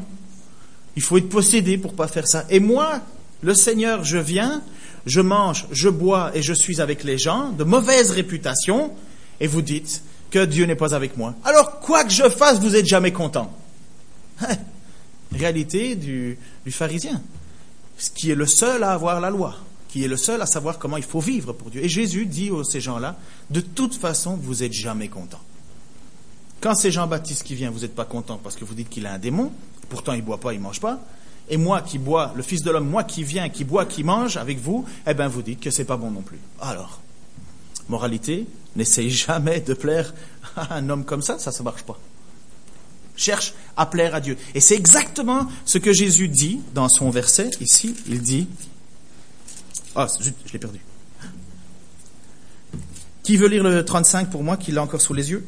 Il faut être possédé pour pas faire ça. Et moi, le Seigneur, je viens, je mange, je bois et je suis avec les gens de mauvaise réputation, et vous dites que Dieu n'est pas avec moi. Alors quoi que je fasse, vous êtes jamais content. Réalité du, pharisien, qui est le seul à avoir la loi, qui est le seul à savoir comment il faut vivre pour Dieu. Et Jésus dit à ces gens-là, de toute façon, vous n'êtes jamais content. Quand c'est Jean-Baptiste qui vient, vous n'êtes pas content parce que vous dites qu'il a un démon, pourtant il ne boit pas, il ne mange pas. Et moi qui bois, le Fils de l'homme, moi qui viens, qui boit, qui mange avec vous, eh bien vous dites que c'est pas bon non plus. Alors, moralité, n'essayez jamais de plaire à un homme comme ça, ça ne marche pas cherche à plaire à Dieu. Et c'est exactement ce que Jésus dit dans son verset. Ici, il dit... Ah, je, l'ai perdu. Qui veut lire le 35 pour moi, qui l'a encore sous les yeux?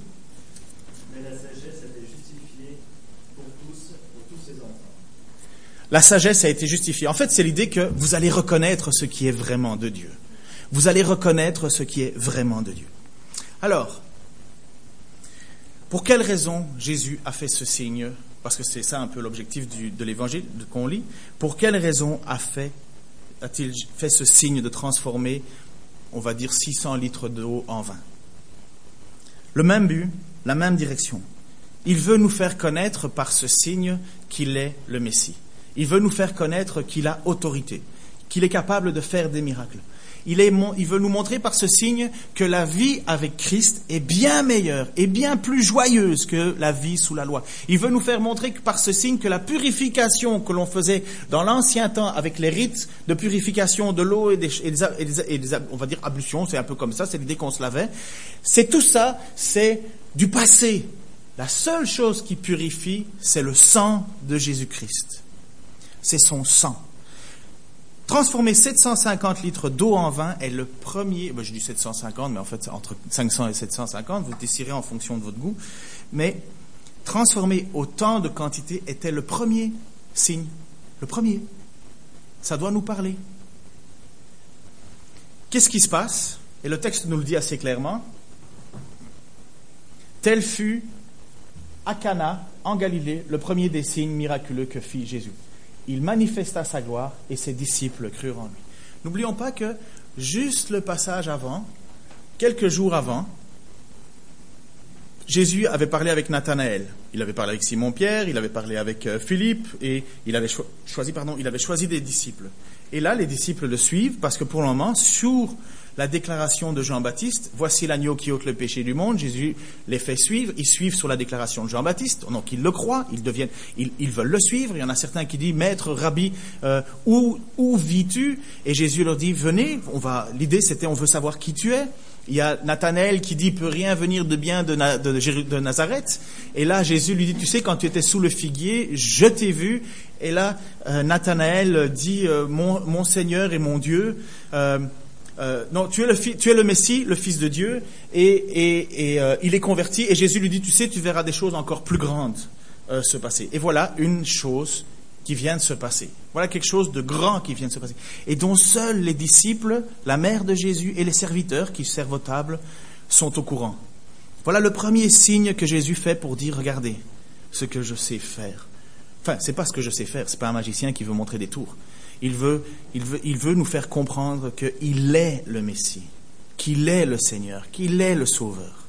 Mais la sagesse a été justifiée pour tous, pour tous ses enfants. La sagesse a été justifiée. En fait, c'est l'idée que vous allez reconnaître ce qui est vraiment de Dieu. Vous allez reconnaître ce qui est vraiment de Dieu. Alors, Pour quelle raison Jésus a fait ce signe? Parce que c'est ça un peu l'objectif de l'évangile qu'on lit. Pour quelle raison a fait, a-t-il fait ce signe de transformer, on va dire, 600 litres d'eau en vin? Le même but, la même direction. Il veut nous faire connaître par ce signe qu'il est le Messie. Il veut nous faire connaître qu'il a autorité, qu'il est capable de faire des miracles. Il, veut nous montrer par ce signe que la vie avec Christ est bien meilleure et bien plus joyeuse que la vie sous la loi. Il veut nous faire montrer par ce signe que la purification que l'on faisait dans l'ancien temps avec les rites de purification de l'eau et et des- on va dire ablutions, c'est un peu comme ça, c'est l'idée qu'on se lavait. C'est tout ça, c'est du passé. La seule chose qui purifie, c'est le sang de Jésus-Christ. C'est son sang. Transformer 750 litres d'eau en vin est le premier, ben, je dis 750, mais en fait c'est entre 500 et 750, vous déciderez en fonction de votre goût, mais transformer autant de quantité était le premier signe, le premier. Ça doit nous parler. Qu'est-ce qui se passe? Et le texte nous le dit assez clairement. Tel fut à Cana, en Galilée, le premier des signes miraculeux que fit Jésus. Il manifesta sa gloire et ses disciples crurent en lui. N'oublions pas que juste le passage avant, quelques jours avant, Jésus avait parlé avec Nathanaël. Il avait parlé avec Simon-Pierre, il avait parlé avec euh, Philippe et il avait cho- choisi, pardon, il avait choisi des disciples. Et là, les disciples le suivent parce que pour le moment, sur la déclaration de Jean-Baptiste, voici l'agneau qui ôte le péché du monde, Jésus les fait suivre, ils suivent sur la déclaration de Jean-Baptiste, donc ils le croient, ils deviennent, ils, ils veulent le suivre. Il y en a certains qui disent, Maître, Rabbi, euh, où, où vis-tu? Et Jésus leur dit, venez, on va. L'idée c'était, on veut savoir qui tu es. Il y a Nathanaël qui dit peut rien venir de bien de, Nazareth. Et là, Jésus lui dit, tu sais, quand tu étais sous le figuier, je t'ai vu. Et là, euh, Nathanaël dit, euh, mon, mon Seigneur et mon Dieu. Euh, non, tu es, le Messie, le Fils de Dieu, et, euh, il est converti. Et Jésus lui dit, tu sais, tu verras des choses encore plus grandes euh, se passer. Et voilà une chose qui vient de se passer. Voilà quelque chose de grand qui vient de se passer. Et dont seuls les disciples, la mère de Jésus et les serviteurs qui servent aux tables sont au courant. Voilà le premier signe que Jésus fait pour dire, regardez ce que je sais faire. Enfin, c'est pas ce que je sais faire, c'est pas un magicien qui veut montrer des tours. Il veut, il veut, il veut nous faire comprendre qu'il est le Messie, qu'il est le Seigneur, qu'il est le Sauveur,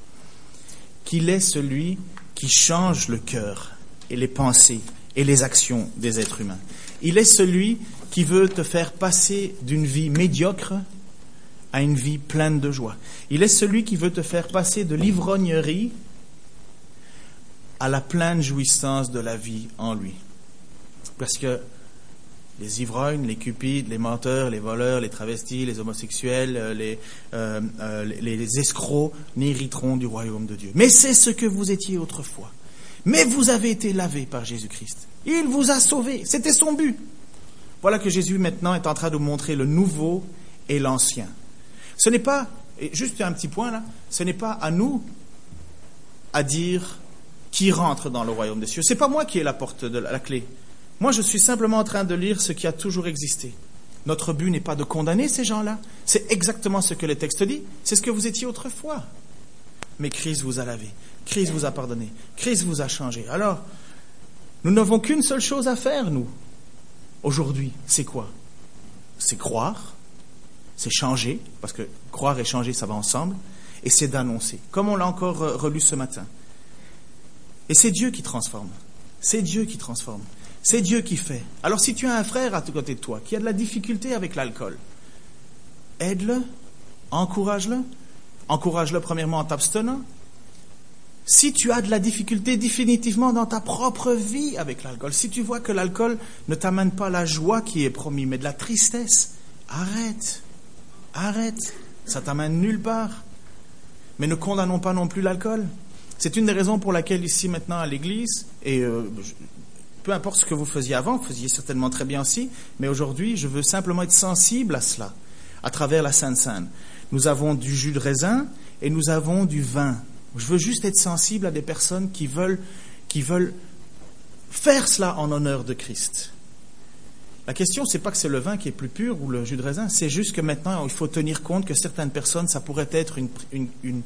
qu'il est celui qui change le cœur et les pensées et les actions des êtres humains. Il est celui qui veut te faire passer d'une vie médiocre à une vie pleine de joie. Il est celui qui veut te faire passer de l'ivrognerie à la pleine jouissance de la vie en lui. Parce que les ivrognes, les cupides, les menteurs, les voleurs, les travestis, les homosexuels, euh, les, euh, euh, les, escrocs n'hériteront du royaume de Dieu. Mais c'est ce que vous étiez autrefois. Mais vous avez été lavé par Jésus-Christ. Il vous a sauvé. C'était son but. Voilà que Jésus maintenant est en train de montrer le nouveau et l'ancien. Ce n'est pas, et juste un petit point là, ce n'est pas à nous à dire qui rentre dans le royaume des cieux. C'est pas moi qui ai la porte de la clé. Moi, je suis simplement en train de lire ce qui a toujours existé. Notre but n'est pas de condamner ces gens-là. C'est exactement ce que le texte dit. C'est ce que vous étiez autrefois. Mais Christ vous a lavé. Christ vous a pardonné. Christ vous a changé. Alors, nous n'avons qu'une seule chose à faire, nous. Aujourd'hui, c'est quoi? C'est croire, c'est changer, parce que croire et changer, ça va ensemble, et c'est d'annoncer, comme on l'a encore relu ce matin. Et c'est Dieu qui transforme. C'est Dieu qui transforme. C'est Dieu qui fait. Alors si tu as un frère à côté de toi qui a de la difficulté avec l'alcool, aide-le, encourage-le, encourage-le premièrement en t'abstenant. Si tu as de la difficulté définitivement dans ta propre vie avec l'alcool, si tu vois que l'alcool ne t'amène pas la joie qui est promise, mais de la tristesse, arrête, arrête, ça t'amène nulle part. Mais ne condamnons pas non plus l'alcool. C'est une des raisons pour laquelle ici maintenant à l'église, et euh, peu importe ce que vous faisiez avant, vous faisiez certainement très bien aussi, mais aujourd'hui je veux simplement être sensible à cela, à travers la Sainte Seine. Nous avons du jus de raisin et nous avons du vin. Je veux juste être sensible à des personnes qui veulent, qui veulent faire cela en honneur de Christ. La question, c'est pas que c'est le vin qui est plus pur ou le jus de raisin, c'est juste que maintenant, il faut tenir compte que certaines personnes, ça pourrait être une,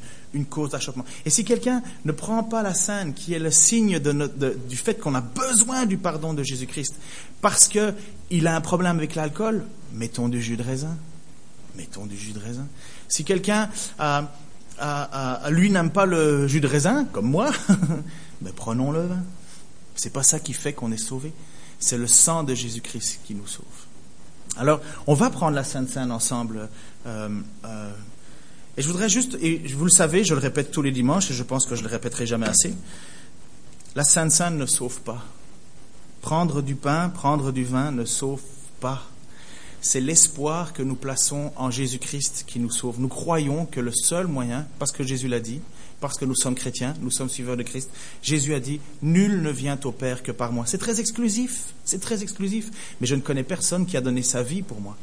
cause d'achoppement. Et si quelqu'un ne prend pas la scène qui est le signe du fait qu'on a besoin du pardon de Jésus-Christ, parce qu'il a un problème avec l'alcool, mettons du jus de raisin. Mettons du jus de raisin. Si quelqu'un, euh, euh, euh, lui, n'aime pas le jus de raisin, comme moi, [laughs] ben prenons le vin. C'est pas ça qui fait qu'on est sauvé. C'est le sang de Jésus-Christ qui nous sauve. Alors, on va prendre la Sainte Seine ensemble. Euh, euh, et je voudrais juste, et vous le savez, je le répète tous les dimanches, et je pense que je le répéterai jamais assez. La Sainte Seine ne sauve pas. Prendre du pain, prendre du vin ne sauve pas. C'est l'espoir que nous plaçons en Jésus-Christ qui nous sauve. Nous croyons que le seul moyen, parce que Jésus l'a dit, parce que nous sommes chrétiens, nous sommes suiveurs de Christ. Jésus a dit, nul ne vient au Père que par moi. C'est très exclusif, c'est très exclusif. Mais je ne connais personne qui a donné sa vie pour moi.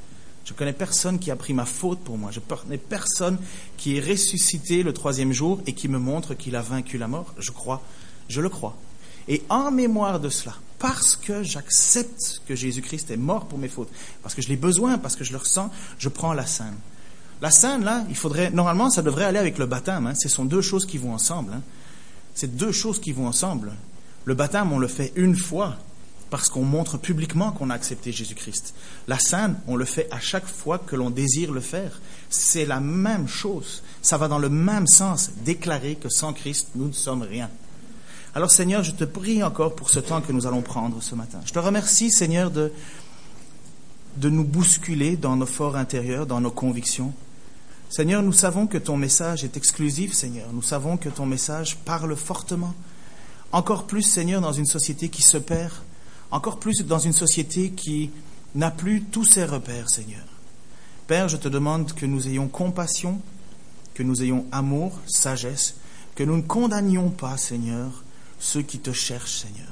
Je ne connais personne qui a pris ma faute pour moi. Je ne connais personne qui est ressuscité le troisième jour et qui me montre qu'il a vaincu la mort. Je crois, je le crois. Et en mémoire de cela, parce que j'accepte que Jésus-Christ est mort pour mes fautes, parce que je l'ai besoin, parce que je le ressens, je prends la scène. La scène, là, il faudrait, normalement, ça devrait aller avec le baptême. Hein. Ce sont deux choses qui vont ensemble. Hein. C'est deux choses qui vont ensemble. Le baptême, on le fait une fois parce qu'on montre publiquement qu'on a accepté Jésus-Christ. La scène, on le fait à chaque fois que l'on désire le faire. C'est la même chose. Ça va dans le même sens, déclarer que sans Christ, nous ne sommes rien. Alors Seigneur, je te prie encore pour ce temps que nous allons prendre ce matin. Je te remercie, Seigneur, de, de nous bousculer dans nos forts intérieurs, dans nos convictions. Seigneur, nous savons que ton message est exclusif, Seigneur. Nous savons que ton message parle fortement. Encore plus, Seigneur, dans une société qui se perd. Encore plus dans une société qui n'a plus tous ses repères, Seigneur. Père, je te demande que nous ayons compassion, que nous ayons amour, sagesse, que nous ne condamnions pas, Seigneur, ceux qui te cherchent, Seigneur.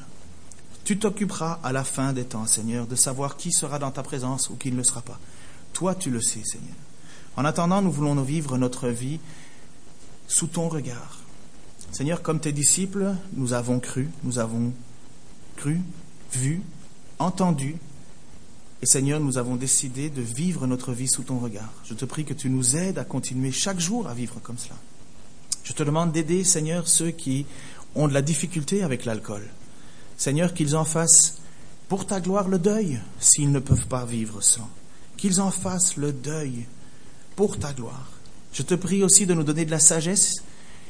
Tu t'occuperas à la fin des temps, Seigneur, de savoir qui sera dans ta présence ou qui ne le sera pas. Toi, tu le sais, Seigneur. En attendant, nous voulons vivre notre vie sous ton regard. Seigneur, comme tes disciples, nous avons cru, nous avons cru, vu, entendu. Et Seigneur, nous avons décidé de vivre notre vie sous ton regard. Je te prie que tu nous aides à continuer chaque jour à vivre comme cela. Je te demande d'aider, Seigneur, ceux qui ont de la difficulté avec l'alcool. Seigneur, qu'ils en fassent pour ta gloire le deuil s'ils ne peuvent pas vivre sans. Qu'ils en fassent le deuil pour ta gloire. Je te prie aussi de nous donner de la sagesse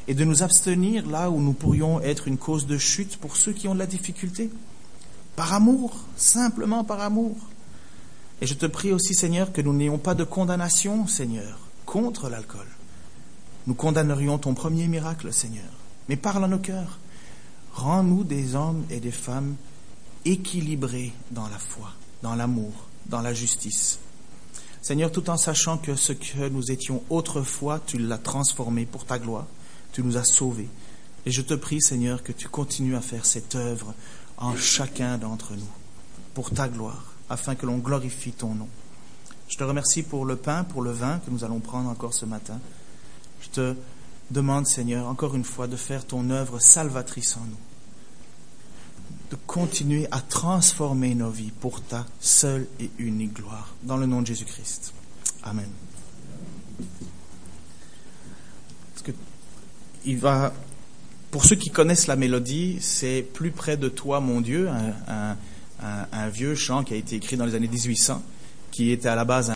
et de nous abstenir là où nous pourrions être une cause de chute pour ceux qui ont de la difficulté. Par amour, simplement par amour. Et je te prie aussi, Seigneur, que nous n'ayons pas de condamnation, Seigneur, contre l'alcool. Nous condamnerions ton premier miracle, Seigneur. Mais parle à nos cœurs. Rends-nous des hommes et des femmes équilibrés dans la foi, dans l'amour, dans la justice. Seigneur, tout en sachant que ce que nous étions autrefois, tu l'as transformé pour ta gloire, tu nous as sauvés. Et je te prie, Seigneur, que tu continues à faire cette œuvre en chacun d'entre nous, pour ta gloire, afin que l'on glorifie ton nom. Je te remercie pour le pain, pour le vin que nous allons prendre encore ce matin. Je te demande, Seigneur, encore une fois, de faire ton œuvre salvatrice en nous de continuer à transformer nos vies pour ta seule et unique gloire. Dans le nom de Jésus-Christ. Amen. Parce que il va, pour ceux qui connaissent la mélodie, c'est Plus près de toi, mon Dieu, un, vieux chant qui a été écrit dans les années 1800, qui était à la base